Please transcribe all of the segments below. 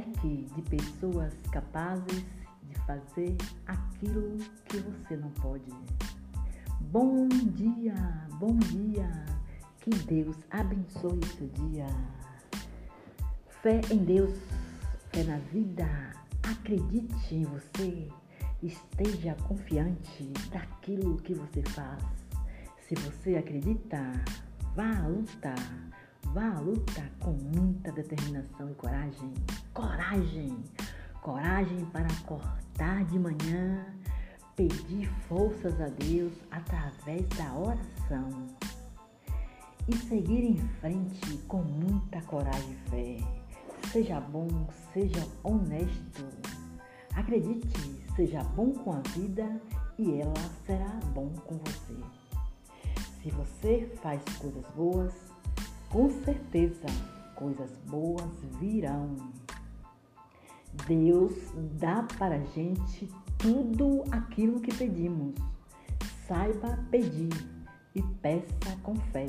cerque de pessoas capazes de fazer aquilo que você não pode. Bom dia, bom dia. Que Deus abençoe seu dia. Fé em Deus, fé na vida. Acredite em você. Esteja confiante daquilo que você faz. Se você acredita, vá à luta. Vá à luta com muita determinação e coragem. Coragem! Coragem para acordar de manhã, pedir forças a Deus através da oração e seguir em frente com muita coragem e fé. Seja bom, seja honesto. Acredite, seja bom com a vida e ela será bom com você. Se você faz coisas boas, com certeza coisas boas virão. Deus dá para a gente tudo aquilo que pedimos. Saiba pedir e peça com fé.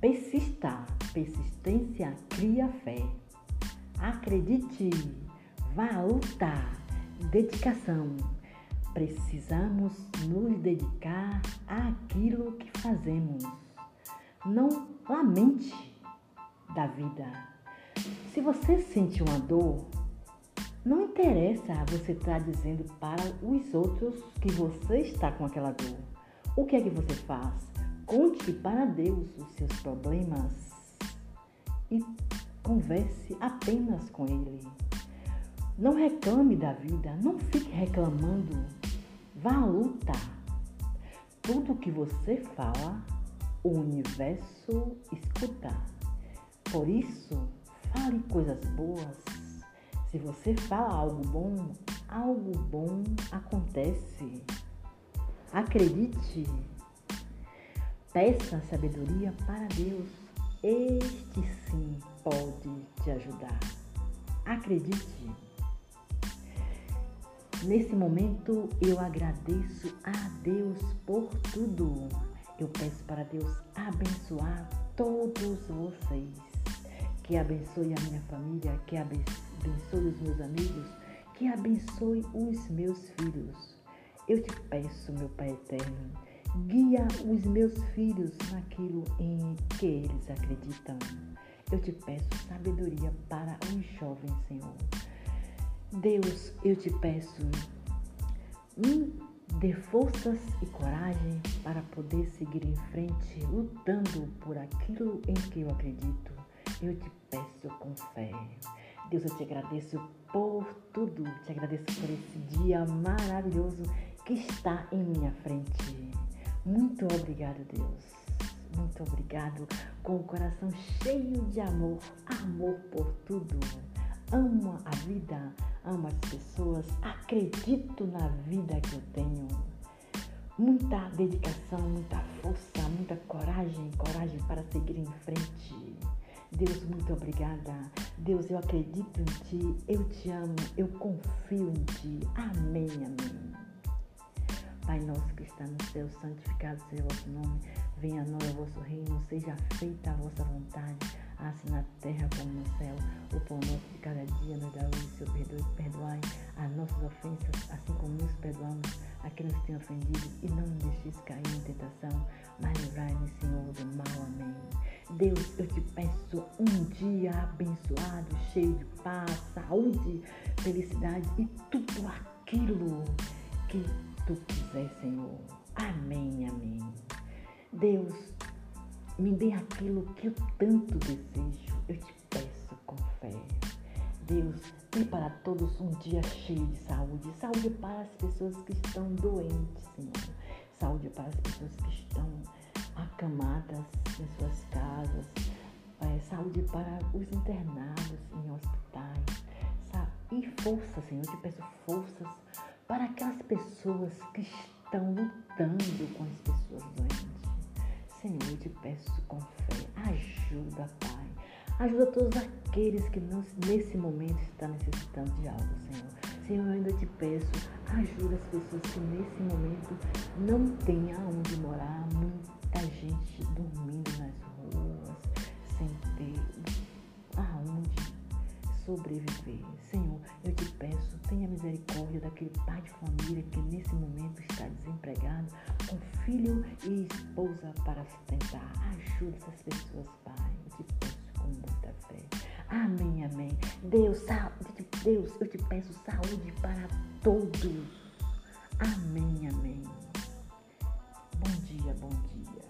Persista, persistência cria fé. Acredite, vá lutar, dedicação. Precisamos nos dedicar àquilo que fazemos. Não lamente da vida. Se você sente uma dor, não interessa você estar dizendo para os outros que você está com aquela dor. O que é que você faz? Conte para Deus os seus problemas e converse apenas com Ele. Não reclame da vida, não fique reclamando. Vá à luta. Tudo que você fala, o universo escuta. Por isso, fale coisas boas. Se você fala algo bom, algo bom acontece. Acredite. Peça sabedoria para Deus. Este sim pode te ajudar. Acredite. Nesse momento eu agradeço a Deus por tudo. Eu peço para Deus abençoar todos vocês. Que abençoe a minha família, que abençoe os meus amigos, que abençoe os meus filhos. Eu te peço, meu Pai eterno, Guia os meus filhos naquilo em que eles acreditam. Eu te peço sabedoria para os jovens, Senhor. Deus, eu te peço, me dê forças e coragem para poder seguir em frente, lutando por aquilo em que eu acredito. Eu te peço com fé. Deus, eu te agradeço por tudo. Te agradeço por esse dia maravilhoso que está em minha frente. Muito obrigado, Deus. Muito obrigado com o coração cheio de amor, amor por tudo. Amo a vida, amo as pessoas, acredito na vida que eu tenho. Muita dedicação, muita força, muita coragem, coragem para seguir em frente. Deus, muito obrigada. Deus, eu acredito em Ti, eu te amo, eu confio em Ti. Amém, amém. Pai nosso que está no céu, santificado seja o vosso nome. Venha a nós o vosso reino, seja feita a vossa vontade, assim na terra como no céu. O pão nosso de cada dia nos dá hoje, Senhor, perdoe, perdoai as nossas ofensas, assim como nos perdoamos a quem nos tem ofendido, e não nos deixeis cair em tentação, mas livrai-nos, Senhor, do mal. Amém. Deus, eu te peço um dia abençoado, cheio de paz, saúde, felicidade e tudo aquilo que tu quiser, Senhor. Amém, amém. Deus, me dê aquilo que eu tanto desejo. Eu te peço com fé. Deus, dê para todos um dia cheio de saúde. Saúde para as pessoas que estão doentes, Senhor. Saúde para as pessoas que estão acamadas em suas casas. É, saúde para os internados em hospitais. E força, Senhor. Eu te peço forças para aquelas pessoas que estão lutando com as pessoas doentes. Senhor, te peço com fé, ajuda, Pai. Ajuda todos aqueles que nesse momento estão necessitando de algo, Senhor. Senhor, eu ainda te peço, ajuda as pessoas que nesse momento não têm aonde morar, muita gente dormindo nas ruas, sem ter sobreviver. Senhor, eu te peço, tenha misericórdia daquele pai de família que nesse momento está desempregado, com filho e esposa para sustentar. Ajude essas pessoas, Pai. Eu te peço com muita fé. Amém, amém. Deus, Deus, eu te peço saúde para todos. Amém, amém. Bom dia, bom dia.